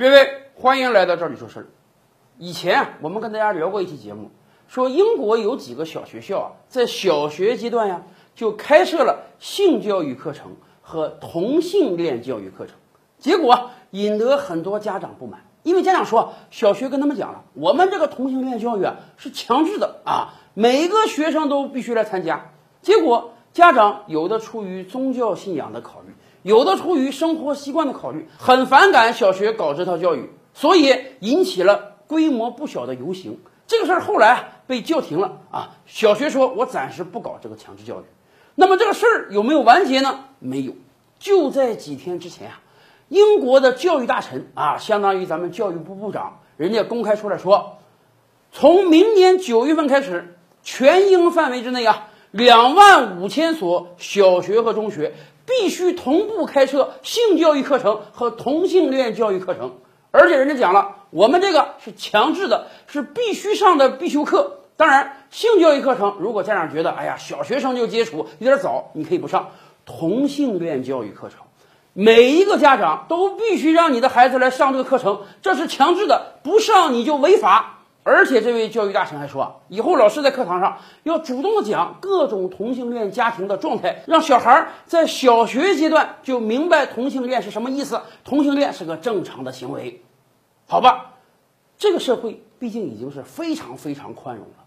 各位，欢迎来到这里说事儿。以前，我们跟大家聊过一期节目，说英国有几个小学校啊，在小学阶段呀，就开设了性教育课程和同性恋教育课程，结果引得很多家长不满，因为家长说，小学跟他们讲了，我们这个同性恋教育啊是强制的啊，每个学生都必须来参加。结果家长有的出于宗教信仰的考虑。有的出于生活习惯的考虑，很反感小学搞这套教育，所以引起了规模不小的游行。这个事儿后来被叫停了啊！小学说：“我暂时不搞这个强制教育。”那么这个事儿有没有完结呢？没有。就在几天之前啊，英国的教育大臣啊，相当于咱们教育部部长，人家公开出来说，从明年九月份开始，全英范围之内啊，两万五千所小学和中学。必须同步开设性教育课程和同性恋教育课程，而且人家讲了，我们这个是强制的，是必须上的必修课。当然，性教育课程如果家长觉得，哎呀，小学生就接触有点早，你可以不上。同性恋教育课程，每一个家长都必须让你的孩子来上这个课程，这是强制的，不上你就违法。而且这位教育大臣还说，以后老师在课堂上要主动的讲各种同性恋家庭的状态，让小孩在小学阶段就明白同性恋是什么意思，同性恋是个正常的行为。好吧，这个社会毕竟已经是非常非常宽容了。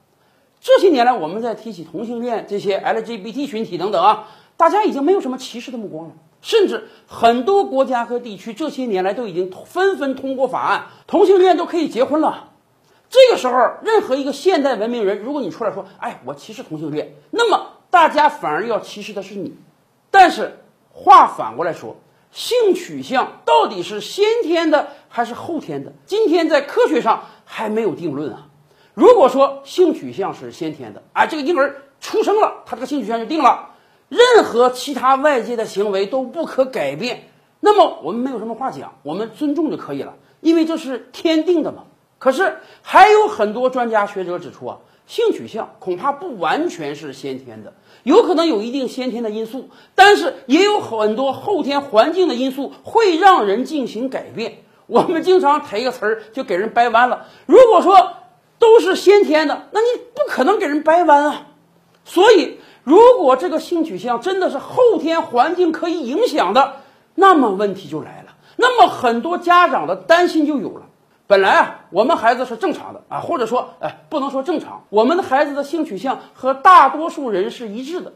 这些年来，我们在提起同性恋这些 LGBT 群体等等啊，大家已经没有什么歧视的目光了，甚至很多国家和地区这些年来都已经纷纷通过法案，同性恋都可以结婚了。这个时候，任何一个现代文明人，如果你出来说，哎，我歧视同性恋，那么大家反而要歧视的是你。但是话反过来说，性取向到底是先天的还是后天的？今天在科学上还没有定论啊。如果说性取向是先天的，啊，这个婴儿出生了，他这个性取向就定了，任何其他外界的行为都不可改变，那么我们没有什么话讲，我们尊重就可以了，因为这是天定的嘛。可是还有很多专家学者指出啊，性取向恐怕不完全是先天的，有可能有一定先天的因素，但是也有很多后天环境的因素会让人进行改变。我们经常抬一个词儿就给人掰弯了。如果说都是先天的，那你不可能给人掰弯啊。所以，如果这个性取向真的是后天环境可以影响的，那么问题就来了。那么很多家长的担心就有了。本来啊，我们孩子是正常的啊，或者说，哎，不能说正常，我们的孩子的性取向和大多数人是一致的。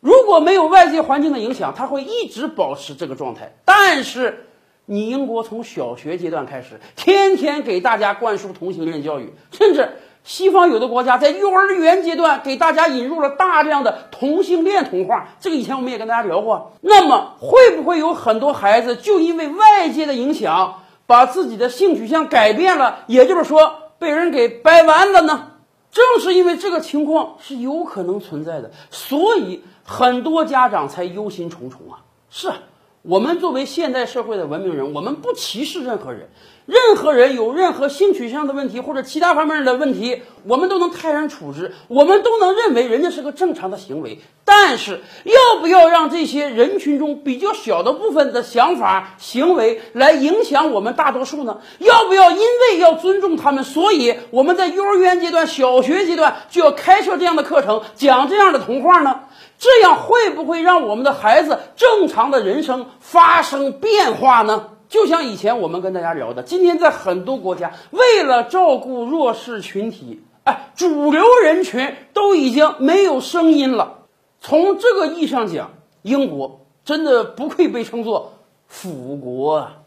如果没有外界环境的影响，他会一直保持这个状态。但是，你英国从小学阶段开始，天天给大家灌输同性恋教育，甚至西方有的国家在幼儿园阶段给大家引入了大量的同性恋童话。这个以前我们也跟大家聊过。那么，会不会有很多孩子就因为外界的影响？把自己的性取向改变了，也就是说被人给掰弯了呢。正是因为这个情况是有可能存在的，所以很多家长才忧心忡忡啊。是啊。我们作为现代社会的文明人，我们不歧视任何人，任何人有任何性取向的问题或者其他方面的问题，我们都能泰然处之，我们都能认为人家是个正常的行为。但是，要不要让这些人群中比较小的部分的想法、行为来影响我们大多数呢？要不要因为要尊重他们，所以我们在幼儿园阶段、小学阶段就要开设这样的课程，讲这样的童话呢？这样会不会让我们的孩子正常的人生发生变化呢？就像以前我们跟大家聊的，今天在很多国家，为了照顾弱势群体，哎，主流人群都已经没有声音了。从这个意义上讲，英国真的不愧被称作“腐国”啊。